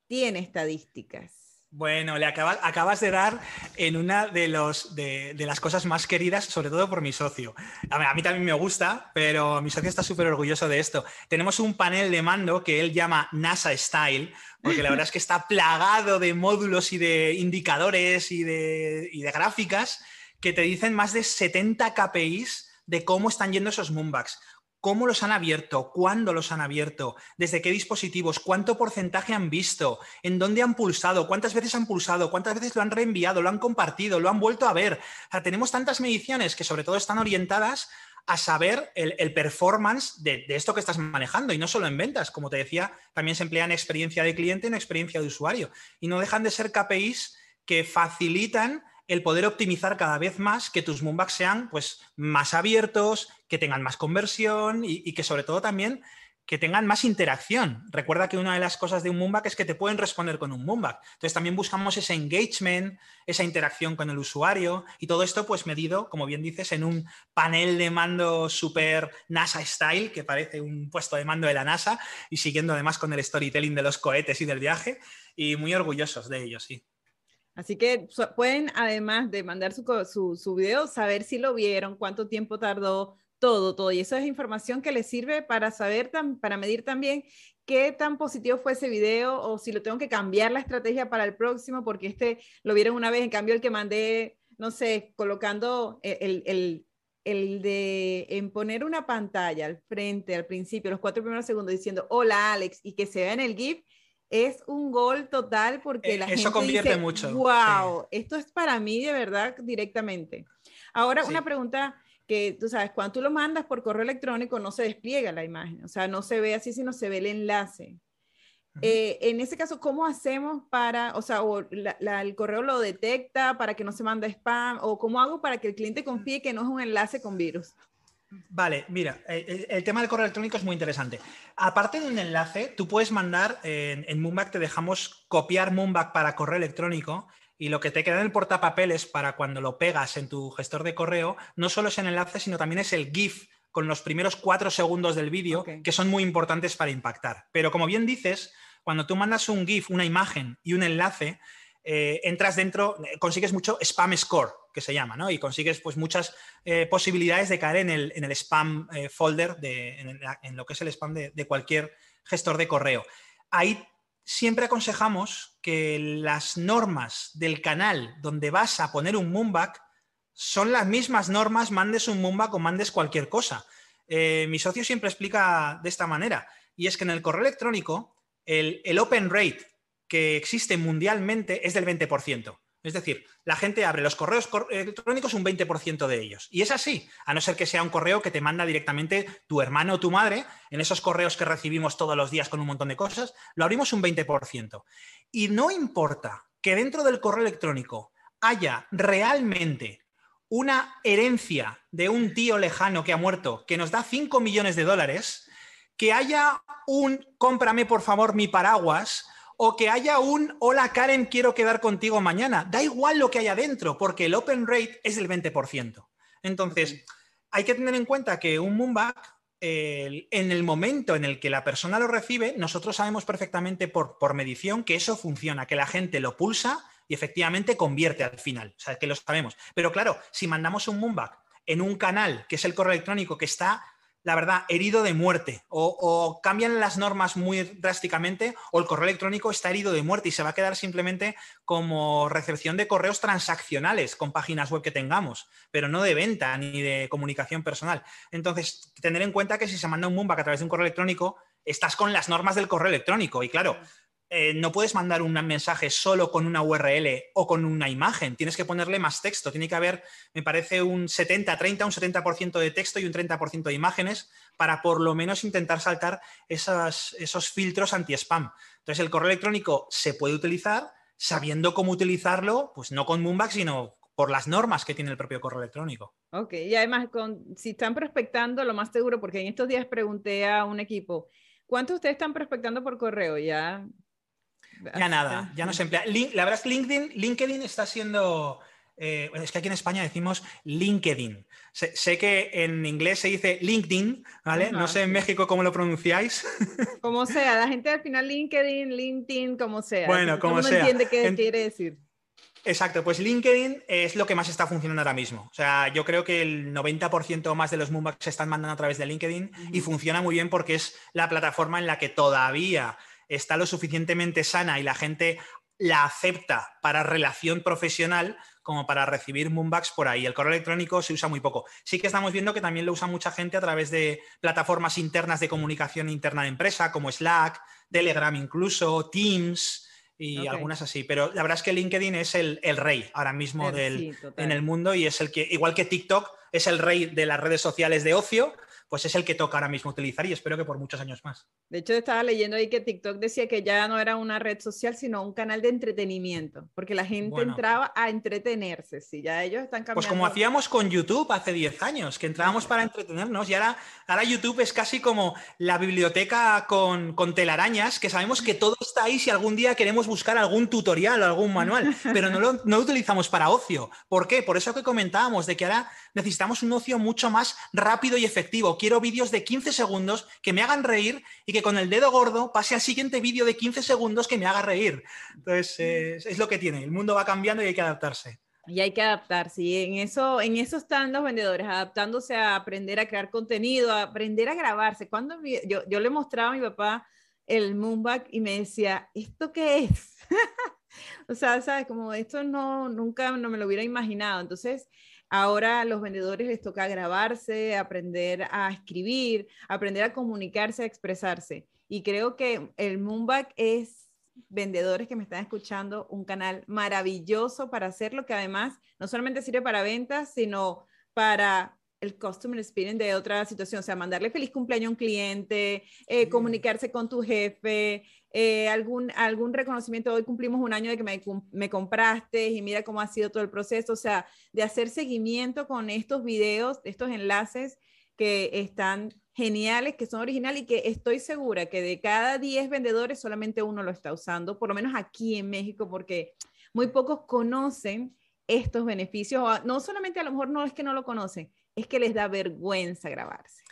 tiene estadísticas. Bueno, le acabas, acabas de dar en una de, los, de, las cosas más queridas, sobre todo por mi socio. A mí, también me gusta, pero mi socio está súper orgulloso de esto. Tenemos un panel de mando que él llama NASA Style, porque la verdad es que está plagado de módulos y de indicadores y de, gráficas que te dicen más de 70 KPIs de cómo están yendo esos moonbacks. Cómo los han abierto, cuándo los han abierto, desde qué dispositivos, cuánto porcentaje han visto, en dónde han pulsado, cuántas veces han pulsado, cuántas veces lo han reenviado, lo han compartido, lo han vuelto a ver. tenemos tantas mediciones que sobre todo están orientadas a saber el, performance de, de, esto que estás manejando y no solo en ventas, como te decía, también se emplea en experiencia de cliente, en experiencia de usuario. Y no dejan de ser KPIs que facilitan el poder optimizar cada vez más que tus moonbacks sean pues, más abiertos, que tengan más conversión y, que sobre todo también que tengan más interacción. Recuerda que una de las cosas de un Moonback es que te pueden responder con un Moonback. Entonces también buscamos ese engagement, esa interacción con el usuario y todo esto pues medido, como bien dices, en un panel de mando super NASA style, que parece un puesto de mando de la NASA y siguiendo además con el storytelling de los cohetes y del viaje y muy orgullosos de ello, sí. Así que pueden, además de mandar su, su, su, video, saber si lo vieron, cuánto tiempo tardó, todo, todo. Y eso es información que les sirve para saber, para medir también qué tan positivo fue ese video o si lo tengo que cambiar la estrategia para el próximo, porque este lo vieron una vez, en cambio el que mandé, no sé, colocando el, el, el de en poner una pantalla al frente, al principio, los cuatro primeros segundos, diciendo, hola Alex, y que se vea en el GIF, es un gol total porque eh, la Eso convierte mucho. Wow, esto es para mí de verdad directamente. Ahora, una pregunta que tú sabes, cuando tú lo mandas por correo electrónico no se despliega la imagen, o sea, no se ve así, sino se ve el enlace. Eh, en ese caso, ¿cómo hacemos para, o sea, o el correo lo detecta para que no se mande spam, o cómo hago para que el cliente confíe que no es un enlace con virus? Vale, mira, eh, el, tema del correo electrónico es muy interesante. Aparte de un enlace, tú puedes mandar, en, en Moonback te dejamos copiar Moonback para correo electrónico y lo que te queda en el portapapeles para cuando lo pegas en tu gestor de correo, no solo es el enlace, sino también es el GIF con los primeros cuatro segundos del vídeo, que son muy importantes para impactar. Pero como bien dices, cuando tú mandas un GIF, una imagen y un enlace, eh, entras dentro, eh, consigues mucho spam score, que se llama, ¿no? Y consigues pues muchas eh, posibilidades de caer en el, en el spam folder, de, en, lo que es el spam de, de cualquier gestor de correo. Ahí siempre aconsejamos que las normas del canal donde vas a poner un moonback son las mismas normas, mandes un moonback o mandes cualquier cosa. Eh, mi socio siempre explica de esta manera, y es que en el correo electrónico el, el open rate que existe mundialmente es del 20%. Es decir, la gente abre los correos electrónicos un 20% de ellos. Y es así, a no ser que sea un correo que te manda directamente tu hermano o tu madre, en esos correos que recibimos todos los días con un montón de cosas, lo abrimos un 20%. Y no importa que dentro del correo electrónico haya realmente una herencia de un tío lejano que ha muerto que nos da 5 millones de dólares, que haya un cómprame por favor mi paraguas, o que haya un hola Karen, quiero quedar contigo mañana. Da igual lo que haya dentro, porque el open rate es del 20%. Entonces, hay que tener en cuenta que un moonback, en el momento en el que la persona lo recibe, nosotros sabemos perfectamente por, por medición que eso funciona, que la gente lo pulsa y efectivamente convierte al final. O sea, que lo sabemos. Pero claro, si mandamos un moonback en un canal, que es el correo electrónico, que está la verdad, herido de muerte, o, cambian las normas muy drásticamente, o el correo electrónico está herido de muerte y se va a quedar simplemente como recepción de correos transaccionales con páginas web que tengamos, pero no de venta ni de comunicación personal. Entonces, tener en cuenta que si se manda un Moonback a través de un correo electrónico, estás con las normas del correo electrónico. Y claro, eh, no puedes mandar un mensaje solo con una URL o con una imagen, tienes que ponerle más texto, tiene que haber, me parece, un 70-30, un 70% de texto y un 30% de imágenes para por lo menos intentar saltar esos filtros anti-spam. Entonces el correo electrónico se puede utilizar sabiendo cómo utilizarlo, pues no con Moonback, sino por las normas que tiene el propio correo electrónico. Ok, y además, si están prospectando, lo más seguro, porque en estos días pregunté a un equipo, ¿cuántos ustedes están prospectando por correo? Ya Ya nada, ya no se emplea. la verdad es que LinkedIn, LinkedIn está siendo... Eh, es que aquí en España decimos LinkedIn. Sé, que en inglés se dice LinkedIn, ¿vale? no sé en México cómo lo pronunciáis. *laughs* Como sea, la gente al final LinkedIn, LinkedIn, como sea. Bueno, como sea. entiende qué quiere decir. Exacto, pues LinkedIn es lo que más está funcionando ahora mismo. O sea, yo creo que el 90% más de los Moonbacks se están mandando a través de LinkedIn y funciona muy bien porque es la plataforma en la que todavía está lo suficientemente sana y la gente la acepta para relación profesional como para recibir Moonbacks por ahí. El correo electrónico se usa muy poco. Sí que estamos viendo que también lo usa mucha gente a través de plataformas internas de comunicación interna de empresa, como Slack, Telegram incluso, Teams y algunas así. Pero la verdad es que LinkedIn es el, rey ahora mismo en el mundo y es el que, igual que TikTok, es el rey de las redes sociales de ocio, pues es el que toca ahora mismo utilizar y espero que por muchos años más. De hecho, estaba leyendo ahí que TikTok decía que ya no era una red social, sino un canal de entretenimiento, porque la gente entraba a entretenerse, sí, ya ellos están cambiando. Pues como hacíamos con YouTube hace 10 años, que entrábamos para entretenernos y ahora, ahora YouTube es casi como la biblioteca con, con telarañas, que sabemos que todo está ahí si algún día queremos buscar algún tutorial o algún manual, *laughs* pero no lo, no lo utilizamos para ocio. ¿Por qué? Por eso que comentábamos de que ahora necesitamos un ocio mucho más rápido y efectivo quiero vídeos de 15 segundos que me hagan reír y que con el dedo gordo pase al siguiente vídeo de 15 segundos que me haga reír. Entonces, es, lo que tiene. El mundo va cambiando y hay que adaptarse. Y hay que adaptarse. Y en eso, en eso están los vendedores, adaptándose a aprender a crear contenido, a aprender a grabarse. Cuando yo, yo le mostraba a mi papá el Moonback y me decía, ¿esto qué es? *laughs* o sea, sabes, como esto no, nunca no me lo hubiera imaginado. Entonces, Ahora a los vendedores les toca grabarse, aprender a escribir, aprender a comunicarse, a expresarse. Y creo que el Moonback es, vendedores que me están escuchando, un canal maravilloso para hacerlo, que además no solamente sirve para ventas, sino para el customer experience de otra situación, o sea, mandarle feliz cumpleaños a un cliente, eh, comunicarse con tu jefe, eh, algún, algún reconocimiento, hoy cumplimos un año de que me, me, compraste y mira cómo ha sido todo el proceso, o sea, de hacer seguimiento con estos videos, estos enlaces que están geniales, que son originales y que estoy segura que de cada 10 vendedores solamente uno lo está usando, por lo menos aquí en México, porque muy pocos conocen estos beneficios, no solamente a lo mejor no es que no lo conocen, es que les da vergüenza grabarse.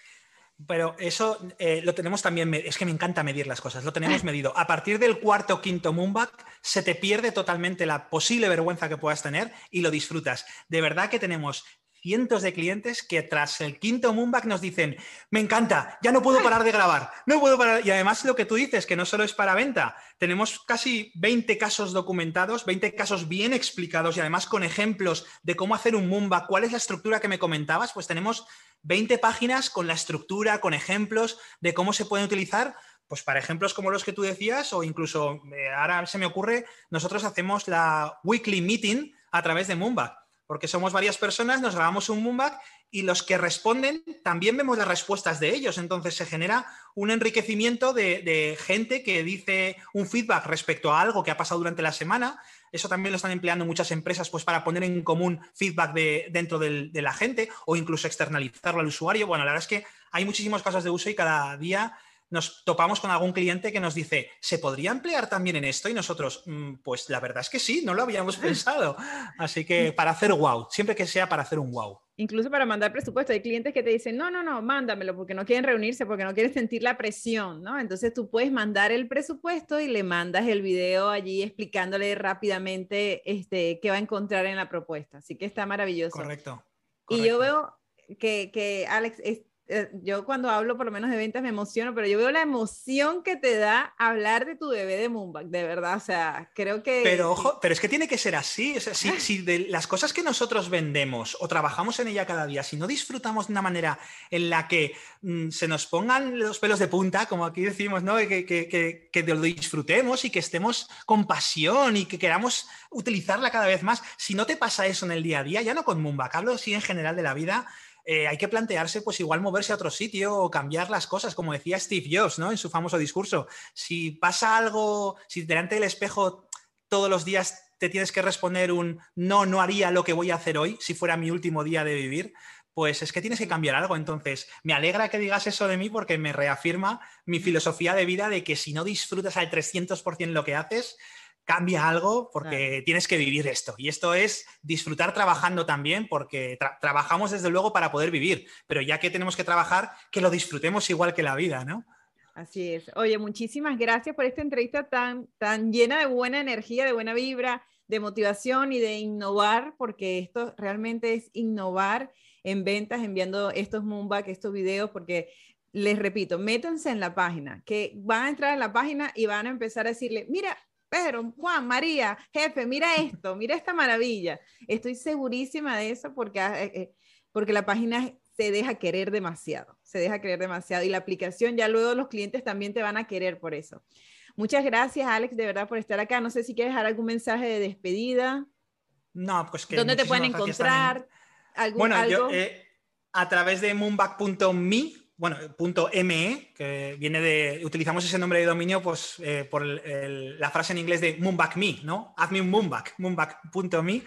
Pero eso eh, lo tenemos también, es que me encanta medir las cosas, lo tenemos *laughs* medido. A partir del cuarto o quinto Moonback se te pierde totalmente la posible vergüenza que puedas tener y lo disfrutas. De verdad que tenemos cientos de clientes que tras el quinto Moonback nos dicen, me encanta, ya no puedo parar de grabar, no puedo parar. Y además lo que tú dices, que no solo es para venta, tenemos casi 20 casos documentados, 20 casos bien explicados y además con ejemplos de cómo hacer un Moonback, cuál es la estructura que me comentabas, pues tenemos 20 páginas con la estructura, con ejemplos de cómo se pueden utilizar pues para ejemplos como los que tú decías, o incluso eh, ahora se me ocurre, nosotros hacemos la weekly meeting a través de Moonback porque somos varias personas, nos grabamos un Moonback y los que responden también vemos las respuestas de ellos. Entonces se genera un enriquecimiento de, gente que dice un feedback respecto a algo que ha pasado durante la semana. Eso también lo están empleando muchas empresas pues, para poner en común feedback de, dentro de la gente o incluso externalizarlo al usuario. Bueno, la verdad es que hay muchísimos casos de uso y cada día nos topamos con algún cliente que nos dice, ¿se podría emplear también en esto? Y nosotros, mm, pues la verdad es que sí, no lo habíamos *laughs* pensado. Así que para hacer wow, siempre que sea para hacer un wow. Incluso para mandar presupuesto, hay clientes que te dicen, no, no, no, mándamelo porque no quieren reunirse, porque no quieren sentir la presión, ¿no? Entonces tú puedes mandar el presupuesto y le mandas el video allí explicándole rápidamente este, qué va a encontrar en la propuesta. Así que está maravilloso. Correcto. Y yo veo que, que Alex, es, eh, yo cuando hablo por lo menos de ventas me emociono, pero yo veo la emoción que te da hablar de tu bebé de Moonback, de verdad, o sea, creo que... Pero ojo, pero es que tiene que ser así, o sea, si, de las cosas que nosotros vendemos o trabajamos en ella cada día, si no disfrutamos de una manera en la que mm, se nos pongan los pelos de punta, como aquí decimos, ¿no? Que, que, que, lo disfrutemos y que estemos con pasión y que queramos utilizarla cada vez más, si no te pasa eso en el día a día, ya no con Moonback, hablo sí en general de la vida, eh, hay que plantearse, pues igual moverse a otro sitio o cambiar las cosas, como decía Steve Jobs, ¿no? En su famoso discurso. Si pasa algo, si delante del espejo todos los días te tienes que responder un no, no haría lo que voy a hacer hoy, si fuera mi último día de vivir, pues es que tienes que cambiar algo. Entonces, me alegra que digas eso de mí porque me reafirma mi filosofía de vida de que si no disfrutas al 300% lo que haces, cambia algo porque tienes que vivir esto. Y esto es disfrutar trabajando también porque trabajamos desde luego para poder vivir, pero ya que tenemos que trabajar, que lo disfrutemos igual que la vida, ¿no? Así es. Oye, muchísimas gracias por esta entrevista tan, tan llena de buena energía, de buena vibra, de motivación y de innovar, porque esto realmente es innovar en ventas, enviando estos Moonback, estos videos, porque les repito, métanse en la página, que van a entrar en la página y van a empezar a decirle, mira, Pedro, Juan, María, jefe, mira esto, mira esta maravilla. Estoy segurísima de eso porque, ah, eh, eh, porque la página se deja querer demasiado, se deja querer demasiado y la aplicación ya luego los clientes también te van a querer por eso. Muchas gracias, Alex, de verdad por estar acá. No sé si quieres dejar algún mensaje de despedida. No, pues que. ¿Dónde te pueden encontrar? bueno, yo eh, a través de moonback.me, bueno, .me, que viene de, utilizamos ese nombre de dominio pues, eh, por la frase en inglés de moonback.me, ¿no? Hazme un moonback, moonback.me.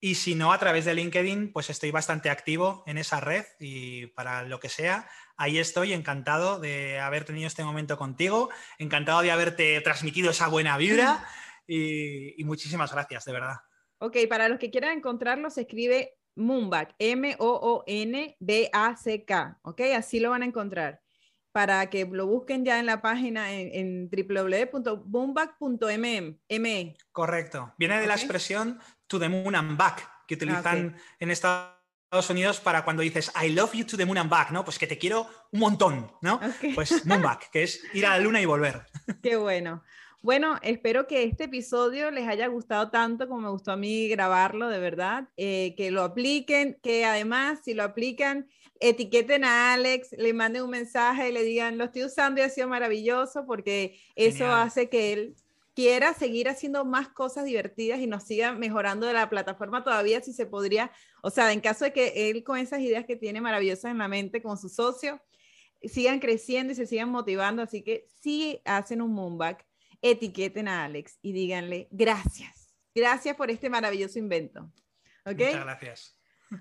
Y si no, a través de LinkedIn, pues estoy bastante activo en esa red y para lo que sea, ahí estoy encantado de haber tenido este momento contigo, encantado de haberte transmitido esa buena vibra *laughs* y, y muchísimas gracias, de verdad. Ok, para los que quieran encontrarlo, se escribe Moonback, M-O-O-N-B-A-C-K, ¿ok? Así lo van a encontrar. Para que lo busquen ya en la página en, www.moonback.me. Correcto. Viene de la expresión to the moon and back, que utilizan ah, en Estados Unidos para cuando dices I love you to the moon and back, ¿no? Pues que te quiero un montón, ¿no? Pues moonback, que es ir a la luna y volver. *laughs* Qué bueno. Bueno, espero que este episodio les haya gustado tanto como me gustó a mí grabarlo, de verdad. Eh, que lo apliquen, que además, si lo aplican, etiqueten a Alex, le manden un mensaje y le digan, lo estoy usando y ha sido maravilloso, porque eso hace que él quiera seguir haciendo más cosas divertidas y nos siga mejorando de la plataforma todavía, si se podría, o sea, en caso de que él con esas ideas que tiene maravillosas en la mente con su socio, sigan creciendo y se sigan motivando, así que sí hacen un moonback etiqueten a Alex y díganle gracias. Gracias por este maravilloso invento. Muchas gracias.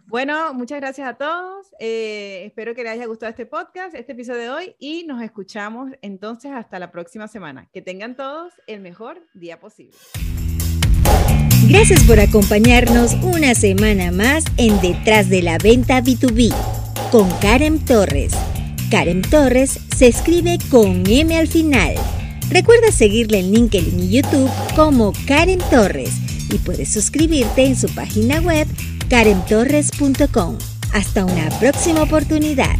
Bueno, muchas gracias a todos. Eh, espero que les haya gustado este podcast, este episodio de hoy y nos escuchamos entonces hasta la próxima semana. Que tengan todos el mejor día posible. Gracias por acompañarnos una semana más en Detrás de la Venta B2B con Karen Torres. Karen Torres se escribe con M al final. Recuerda seguirle en LinkedIn y YouTube como Karen Torres y puedes suscribirte en su página web karentorres.com. Hasta una próxima oportunidad.